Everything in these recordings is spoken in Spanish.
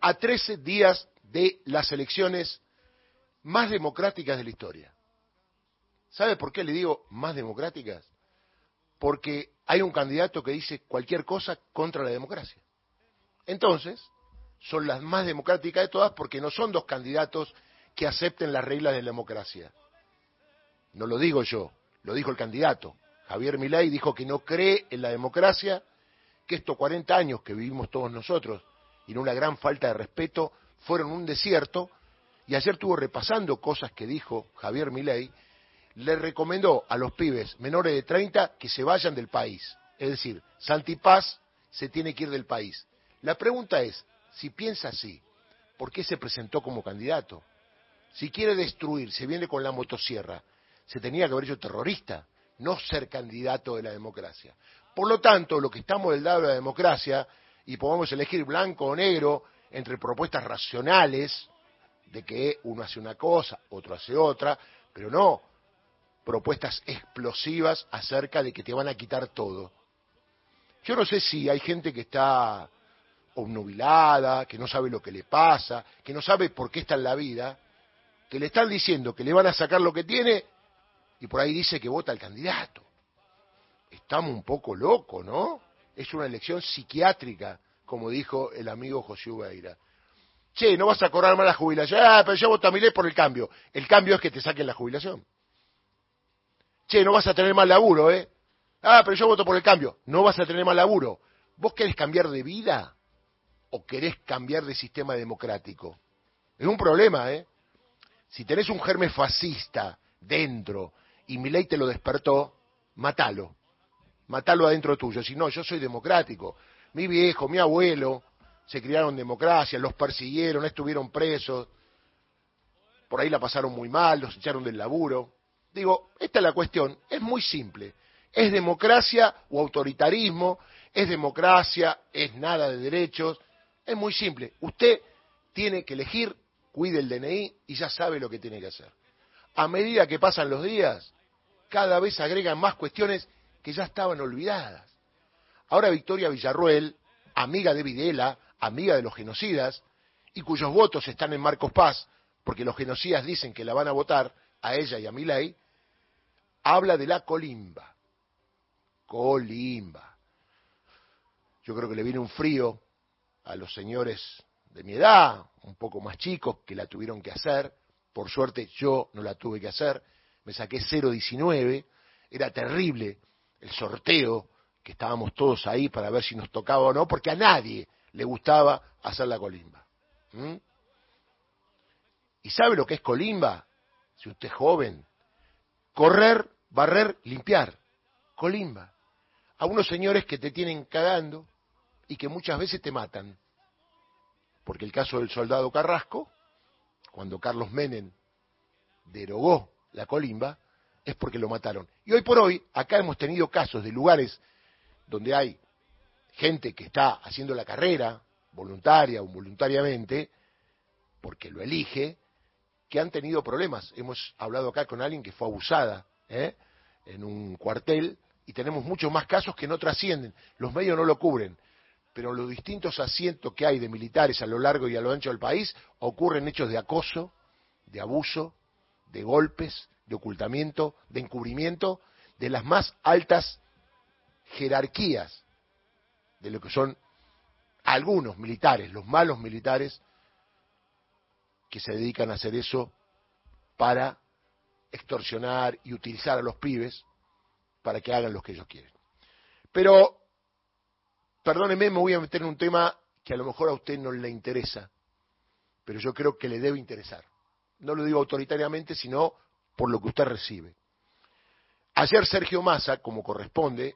a 13 días de las elecciones más democráticas de la historia. ¿Sabe por qué le digo más democráticas? Porque hay un candidato que dice cualquier cosa contra la democracia. Entonces, son las más democráticas de todas porque no son dos candidatos que acepten las reglas de la democracia. No lo digo yo, lo dijo el candidato. Javier Milei dijo que no cree en la democracia, que estos 40 años que vivimos todos nosotros y en una gran falta de respeto fueron un desierto y ayer estuvo repasando cosas que dijo Javier Milei, le recomendó a los pibes menores de 30 que se vayan del país. Es decir, Santipaz se tiene que ir del país. La pregunta es, si piensa así, ¿por qué se presentó como candidato? Si quiere destruir, se viene con la motosierra, se tenía que haber hecho terrorista, no ser candidato de la democracia. Por lo tanto, lo que estamos del lado de la democracia, y podemos elegir blanco o negro entre propuestas racionales, de que uno hace una cosa, otro hace otra, pero no propuestas explosivas acerca de que te van a quitar todo. Yo no sé si hay gente que está obnubilada, que no sabe lo que le pasa, que no sabe por qué está en la vida, que le están diciendo que le van a sacar lo que tiene y por ahí dice que vota al candidato. Estamos un poco locos, ¿no? Es una elección psiquiátrica, como dijo el amigo José Ubeira. Che, no vas a cobrar más la jubilación. Ah, pero yo voto a ley por el cambio. El cambio es que te saquen la jubilación. Che, no vas a tener más laburo, ¿eh? Ah, pero yo voto por el cambio. No vas a tener más laburo. ¿Vos querés cambiar de vida o querés cambiar de sistema democrático? Es un problema, ¿eh? Si tenés un germen fascista dentro y mi ley te lo despertó, matalo. Matalo adentro tuyo. Si no, yo soy democrático. Mi viejo, mi abuelo, se criaron democracia, los persiguieron, estuvieron presos, por ahí la pasaron muy mal, los echaron del laburo. Digo, esta es la cuestión, es muy simple. ¿Es democracia o autoritarismo? ¿Es democracia? ¿Es nada de derechos? Es muy simple. Usted tiene que elegir, cuide el DNI y ya sabe lo que tiene que hacer. A medida que pasan los días, cada vez agregan más cuestiones que ya estaban olvidadas. Ahora Victoria Villarruel, amiga de Videla, amiga de los genocidas, y cuyos votos están en Marcos Paz, porque los genocidas dicen que la van a votar a ella y a Milei, habla de la colimba. Colimba. Yo creo que le viene un frío a los señores de mi edad, un poco más chicos, que la tuvieron que hacer. Por suerte yo no la tuve que hacer. Me saqué 0,19. Era terrible el sorteo, que estábamos todos ahí para ver si nos tocaba o no, porque a nadie le gustaba hacer la colimba. ¿Y sabe lo que es colimba? Si usted es joven, correr, barrer, limpiar. Colimba. A unos señores que te tienen cagando y que muchas veces te matan. Porque el caso del soldado Carrasco, cuando Carlos Menem derogó la colimba, es porque lo mataron. Y hoy por hoy, acá hemos tenido casos de lugares donde hay gente que está haciendo la carrera, voluntaria o involuntariamente, porque lo elige, que han tenido problemas. Hemos hablado acá con alguien que fue abusada ¿eh? en un cuartel y tenemos muchos más casos que no trascienden. Los medios no lo cubren, pero los distintos asientos que hay de militares a lo largo y a lo ancho del país ocurren hechos de acoso, de abuso, de golpes, de ocultamiento, de encubrimiento de las más altas jerarquías de lo que son algunos militares, los malos militares, que se dedican a hacer eso para extorsionar y utilizar a los pibes para que hagan lo que ellos quieren. Pero, perdóneme, me voy a meter en un tema que a lo mejor a usted no le interesa, pero yo creo que le debe interesar. No lo digo autoritariamente, sino por lo que usted recibe. Ayer Sergio Massa, como corresponde,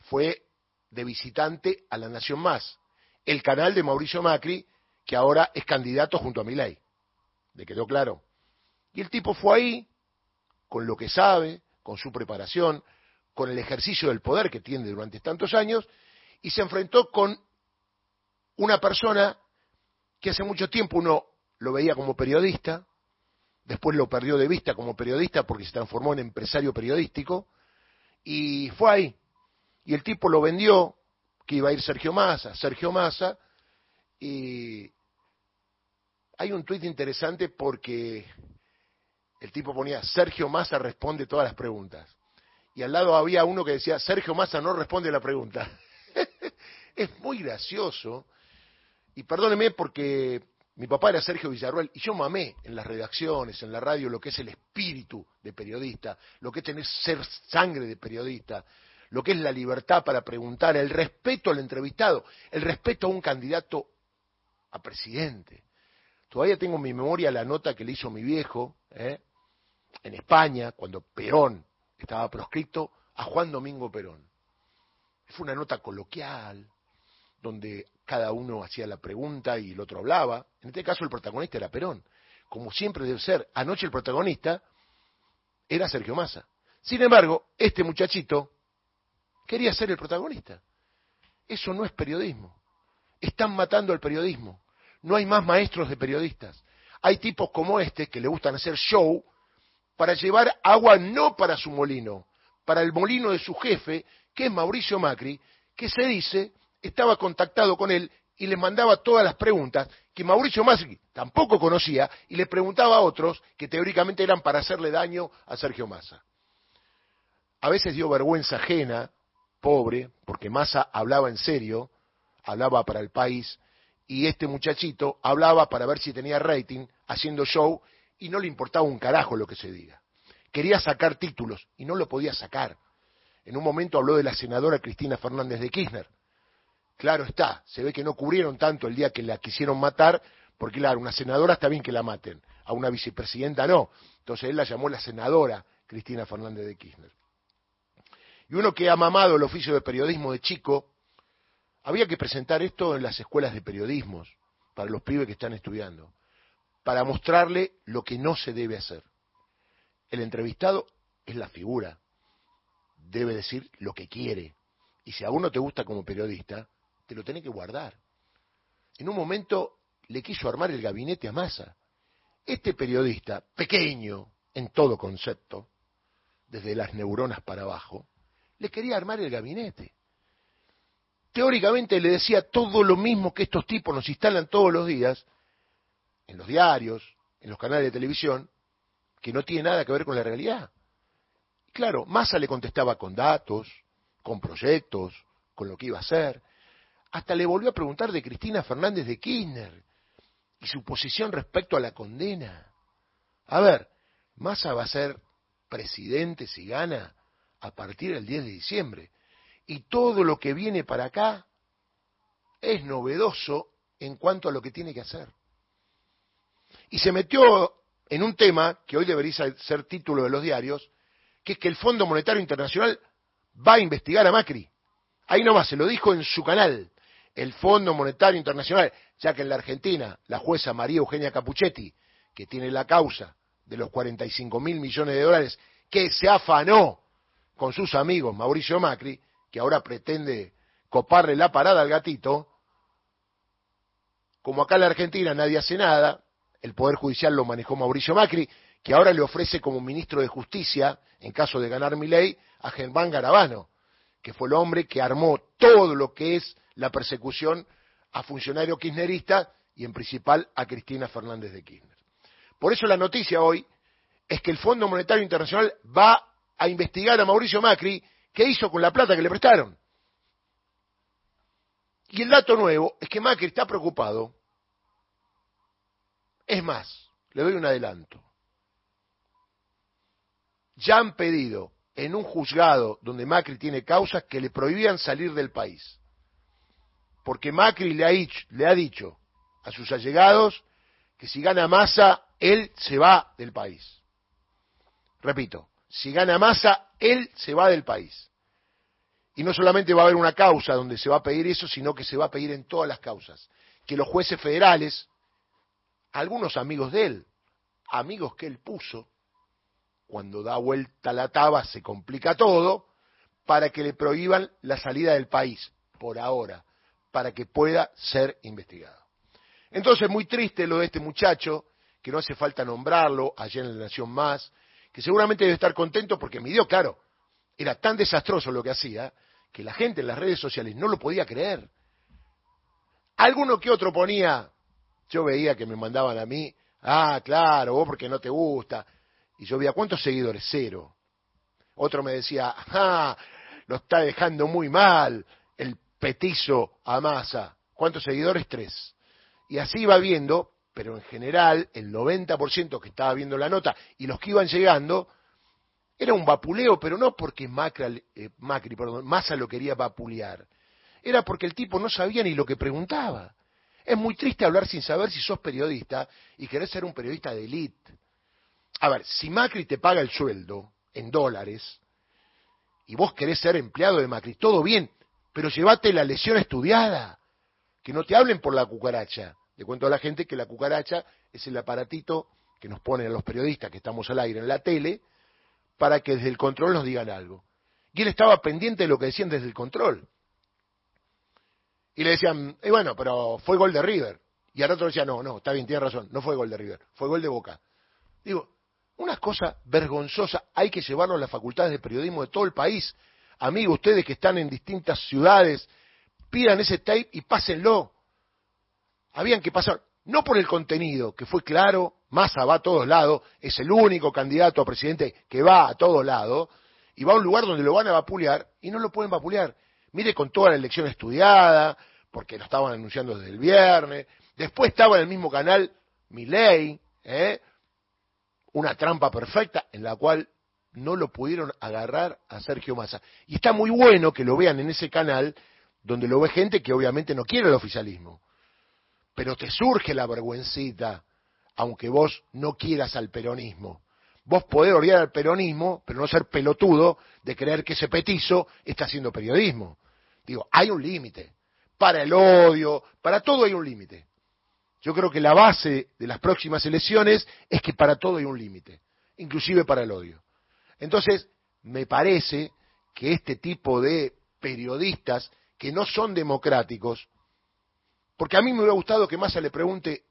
fue de visitante a la Nación Más, el canal de Mauricio Macri, que ahora es candidato junto a Milei. ¿Le quedó claro? Y el tipo fue ahí, con lo que sabe, con su preparación, con el ejercicio del poder que tiene durante tantos años, y se enfrentó con una persona que hace mucho tiempo uno lo veía como periodista, después lo perdió de vista como periodista porque se transformó en empresario periodístico, y fue ahí, y el tipo lo vendió, que iba a ir Sergio Massa, Sergio Massa, y hay un tuit interesante porque el tipo ponía, Sergio Massa responde todas las preguntas. Y al lado había uno que decía, Sergio Massa no responde la pregunta. es muy gracioso. Y perdóneme porque mi papá era Sergio Villarruel y yo mamé en las redacciones, en la radio, lo que es el espíritu de periodista, lo que es tener ser sangre de periodista, lo que es la libertad para preguntar, el respeto al entrevistado, el respeto a un candidato a presidente. Todavía tengo en mi memoria la nota que le hizo mi viejo ¿eh? en España, cuando Perón estaba proscrito, a Juan Domingo Perón. Fue una nota coloquial, donde cada uno hacía la pregunta y el otro hablaba. En este caso el protagonista era Perón. Como siempre debe ser, anoche el protagonista era Sergio Massa. Sin embargo, este muchachito quería ser el protagonista. Eso no es periodismo. Están matando el periodismo. No hay más maestros de periodistas. Hay tipos como este que le gustan hacer show para llevar agua no para su molino, para el molino de su jefe, que es Mauricio Macri, que se dice estaba contactado con él y le mandaba todas las preguntas que Mauricio Macri tampoco conocía y le preguntaba a otros que teóricamente eran para hacerle daño a Sergio Massa. A veces dio vergüenza ajena, pobre, porque Massa hablaba en serio, hablaba para el país, y este muchachito hablaba para ver si tenía rating, haciendo show, y no le importaba un carajo lo que se diga. Quería sacar títulos y no lo podía sacar. En un momento habló de la senadora Cristina Fernández de Kirchner, Claro está, se ve que no cubrieron tanto el día que la quisieron matar, porque claro, una senadora está bien que la maten, a una vicepresidenta no. Entonces él la llamó la senadora Cristina Fernández de Kirchner. Y uno que ha mamado el oficio de periodismo de chico, había que presentar esto en las escuelas de periodismos, para los pibes que están estudiando, para mostrarle lo que no se debe hacer. El entrevistado es la figura, debe decir lo que quiere. Y si a uno te gusta como periodista, te lo tenés que guardar. En un momento le quiso armar el gabinete a Massa. Este periodista, pequeño en todo concepto, desde las neuronas para abajo, le quería armar el gabinete. Teóricamente le decía todo lo mismo que estos tipos nos instalan todos los días, en los diarios, en los canales de televisión, que no tiene nada que ver con la realidad. Claro, Massa le contestaba con datos, con proyectos, con lo que iba a hacer, hasta le volvió a preguntar de Cristina Fernández de Kirchner y su posición respecto a la condena. A ver, Massa va a ser presidente si gana a partir del 10 de diciembre. Y todo lo que viene para acá es novedoso en cuanto a lo que tiene que hacer. Y se metió en un tema que hoy debería ser título de los diarios, que es que el Fondo Monetario Internacional va a investigar a Macri. Ahí nomás, se lo dijo en su canal el Fondo Monetario Internacional, ya que en la Argentina la jueza María Eugenia Capuchetti, que tiene la causa de los 45 mil millones de dólares, que se afanó con sus amigos Mauricio Macri, que ahora pretende coparle la parada al gatito, como acá en la Argentina nadie hace nada, el Poder Judicial lo manejó Mauricio Macri, que ahora le ofrece como ministro de Justicia, en caso de ganar mi ley, a Germán Garabano, que fue el hombre que armó todo lo que es la persecución a funcionarios kirchneristas y en principal a Cristina Fernández de Kirchner. Por eso la noticia hoy es que el Fondo Monetario Internacional va a investigar a Mauricio Macri qué hizo con la plata que le prestaron. Y el dato nuevo es que Macri está preocupado. Es más, le doy un adelanto. Ya han pedido en un juzgado donde Macri tiene causas que le prohibían salir del país porque Macri le ha, dicho, le ha dicho a sus allegados que si gana masa, él se va del país. Repito, si gana masa, él se va del país. Y no solamente va a haber una causa donde se va a pedir eso, sino que se va a pedir en todas las causas. Que los jueces federales, algunos amigos de él, amigos que él puso, cuando da vuelta la taba se complica todo, para que le prohíban la salida del país, por ahora para que pueda ser investigado. Entonces, muy triste lo de este muchacho, que no hace falta nombrarlo, allá en la Nación Más, que seguramente debe estar contento porque me dio claro, era tan desastroso lo que hacía, que la gente en las redes sociales no lo podía creer. Alguno que otro ponía, yo veía que me mandaban a mí, ah, claro, vos porque no te gusta. Y yo veía, ¿cuántos seguidores? Cero. Otro me decía, ah, lo está dejando muy mal el petizo a masa. ¿Cuántos seguidores? Tres. Y así iba viendo, pero en general el 90% que estaba viendo la nota y los que iban llegando, era un vapuleo, pero no porque Macri, eh, Macri perdón, Massa lo quería vapulear. Era porque el tipo no sabía ni lo que preguntaba. Es muy triste hablar sin saber si sos periodista y querés ser un periodista de élite. A ver, si Macri te paga el sueldo en dólares y vos querés ser empleado de Macri, todo bien, pero llévate la lesión estudiada. Que no te hablen por la cucaracha. Le cuento a la gente que la cucaracha es el aparatito que nos ponen a los periodistas que estamos al aire en la tele para que desde el control nos digan algo. Y él estaba pendiente de lo que decían desde el control. Y le decían, y bueno, pero fue gol de River. Y al otro decía, no, no, está bien, tiene razón, no fue gol de River, fue gol de Boca. Digo, una cosa vergonzosa, hay que llevarlo a las facultades de periodismo de todo el país. Amigos, ustedes que están en distintas ciudades, pidan ese tape y pásenlo. Habían que pasar, no por el contenido, que fue claro, Massa va a todos lados, es el único candidato a presidente que va a todos lados, y va a un lugar donde lo van a vapulear, y no lo pueden vapulear. Mire con toda la elección estudiada, porque lo estaban anunciando desde el viernes, después estaba en el mismo canal Milei, ¿eh? Una trampa perfecta en la cual no lo pudieron agarrar a Sergio Massa. Y está muy bueno que lo vean en ese canal donde lo ve gente que obviamente no quiere el oficialismo. Pero te surge la vergüencita, aunque vos no quieras al peronismo. Vos podés odiar al peronismo, pero no ser pelotudo de creer que ese petizo está haciendo periodismo. Digo, hay un límite. Para el odio, para todo hay un límite. Yo creo que la base de las próximas elecciones es que para todo hay un límite, inclusive para el odio. Entonces, me parece que este tipo de periodistas que no son democráticos, porque a mí me hubiera gustado que Massa le pregunte,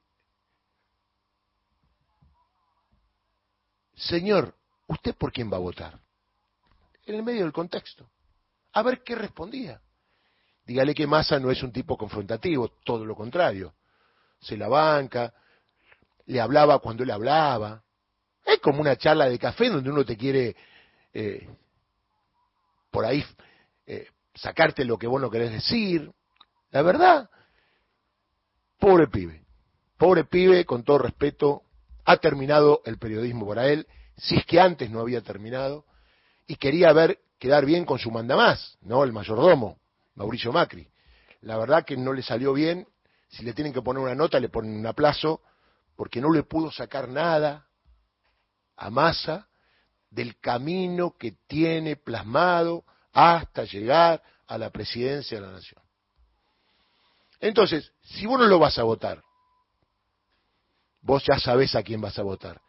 señor, ¿usted por quién va a votar? En el medio del contexto. A ver qué respondía. Dígale que Massa no es un tipo confrontativo, todo lo contrario se la banca, le hablaba cuando él hablaba. Es como una charla de café donde uno te quiere eh, por ahí eh, sacarte lo que vos no querés decir. La verdad, pobre pibe, pobre pibe, con todo respeto, ha terminado el periodismo para él, si es que antes no había terminado, y quería ver quedar bien con su mandamás, ¿no? El mayordomo, Mauricio Macri. La verdad que no le salió bien si le tienen que poner una nota, le ponen un aplazo, porque no le pudo sacar nada a Massa del camino que tiene plasmado hasta llegar a la presidencia de la nación. Entonces, si vos no lo vas a votar, vos ya sabés a quién vas a votar.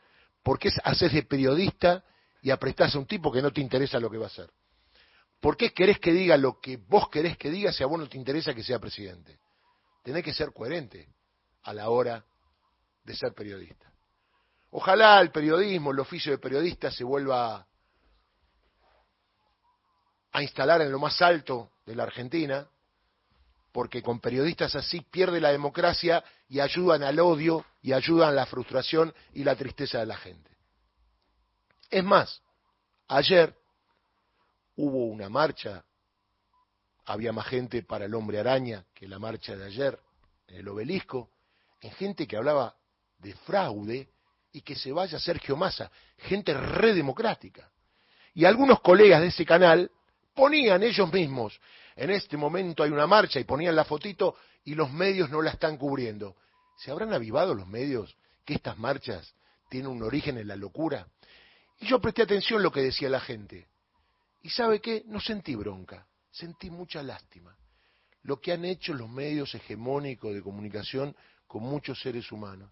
¿Por qué haces de periodista y apretás a un tipo que no te interesa lo que va a hacer? ¿Por qué querés que diga lo que vos querés que diga si a vos no te interesa que sea presidente? Tenés que ser coherente a la hora de ser periodista. Ojalá el periodismo, el oficio de periodista se vuelva a instalar en lo más alto de la Argentina, porque con periodistas así pierde la democracia y ayudan al odio y ayudan a la frustración y la tristeza de la gente. Es más, ayer hubo una marcha había más gente para el hombre araña que la marcha de ayer en el obelisco, en gente que hablaba de fraude y que se vaya Sergio Massa, gente redemocrática. Y algunos colegas de ese canal ponían ellos mismos, en este momento hay una marcha y ponían la fotito y los medios no la están cubriendo. ¿Se habrán avivado los medios que estas marchas tienen un origen en la locura? Y yo presté atención a lo que decía la gente. ¿Y sabe qué? No sentí bronca sentí mucha lástima. Lo que han hecho los medios hegemónicos de comunicación con muchos seres humanos.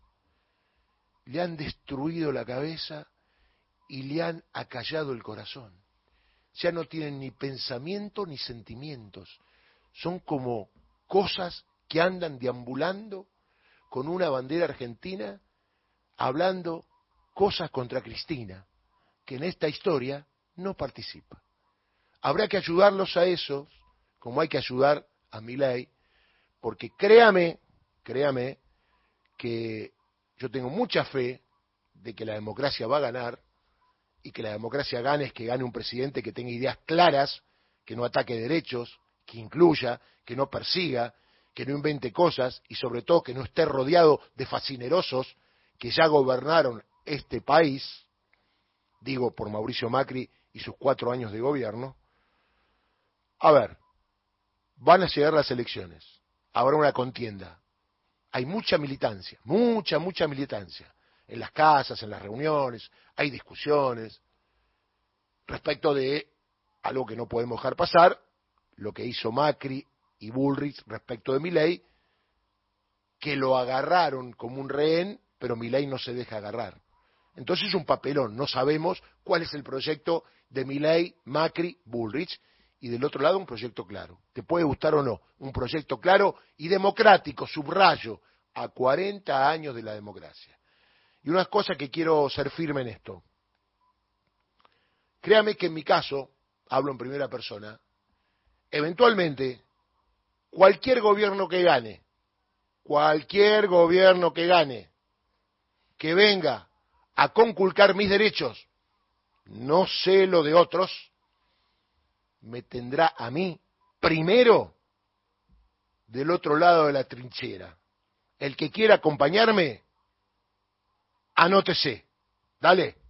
Le han destruido la cabeza y le han acallado el corazón. Ya no tienen ni pensamiento ni sentimientos. Son como cosas que andan deambulando con una bandera argentina hablando cosas contra Cristina, que en esta historia no participa. Habrá que ayudarlos a esos, como hay que ayudar a mi ley, porque créame, créame, que yo tengo mucha fe de que la democracia va a ganar y que la democracia gane es que gane un presidente que tenga ideas claras, que no ataque derechos, que incluya, que no persiga, que no invente cosas y sobre todo que no esté rodeado de fascinerosos que ya gobernaron este país, digo por Mauricio Macri y sus cuatro años de gobierno. A ver, van a llegar las elecciones, habrá una contienda, hay mucha militancia, mucha, mucha militancia, en las casas, en las reuniones, hay discusiones respecto de algo que no podemos dejar pasar, lo que hizo Macri y Bullrich respecto de Milei, que lo agarraron como un rehén, pero Milei no se deja agarrar. Entonces es un papelón, no sabemos cuál es el proyecto de Milei, Macri, Bullrich, y del otro lado un proyecto claro. Te puede gustar o no, un proyecto claro y democrático, subrayo, a 40 años de la democracia. Y una cosa que quiero ser firme en esto. Créame que en mi caso, hablo en primera persona, eventualmente cualquier gobierno que gane, cualquier gobierno que gane, que venga a conculcar mis derechos, no sé lo de otros, me tendrá a mí primero del otro lado de la trinchera. El que quiera acompañarme, anótese. Dale.